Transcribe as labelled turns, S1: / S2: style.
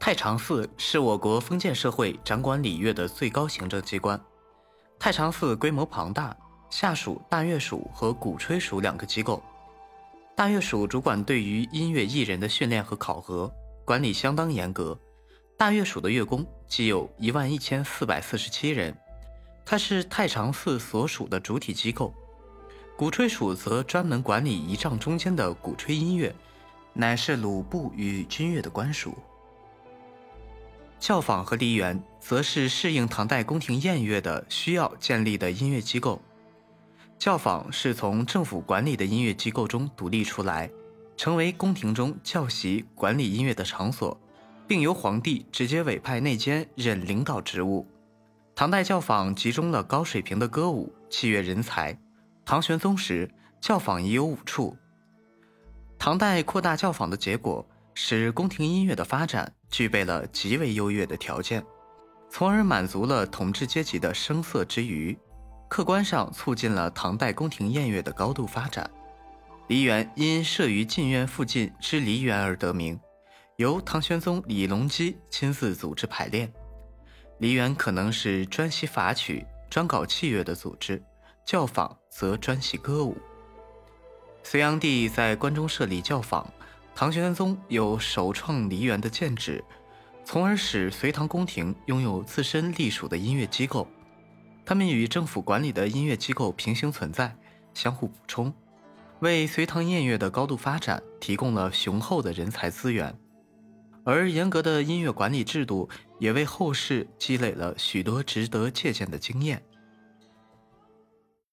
S1: 太常寺是我国封建社会掌管礼乐的最高行政机关。太常寺规模庞大，下属大乐署和鼓吹署两个机构。大乐署主管对于音乐艺人的训练和考核，管理相当严格。大乐署的乐工即有一万一千四百四十七人，它是太常寺所属的主体机构。鼓吹署则专门管理仪仗中间的鼓吹音乐，乃是鲁部与军乐的官署。教坊和梨园则是适应唐代宫廷宴乐的需要建立的音乐机构。教坊是从政府管理的音乐机构中独立出来，成为宫廷中教习管理音乐的场所，并由皇帝直接委派内监任领导职务。唐代教坊集中了高水平的歌舞器乐人才。唐玄宗时，教坊已有五处。唐代扩大教坊的结果，使宫廷音乐的发展。具备了极为优越的条件，从而满足了统治阶级的声色之余，客观上促进了唐代宫廷宴乐的高度发展。梨园因设于禁苑附近之梨园而得名，由唐玄宗李隆基亲自组织排练。梨园可能是专习法曲、专搞器乐的组织，教坊则专习歌舞。隋炀帝在关中设立教坊。唐玄宗有首创梨园的建制，从而使隋唐宫廷拥有自身隶属的音乐机构，他们与政府管理的音乐机构平行存在，相互补充，为隋唐音乐的高度发展提供了雄厚的人才资源。而严格的音乐管理制度也为后世积累了许多值得借鉴的经验。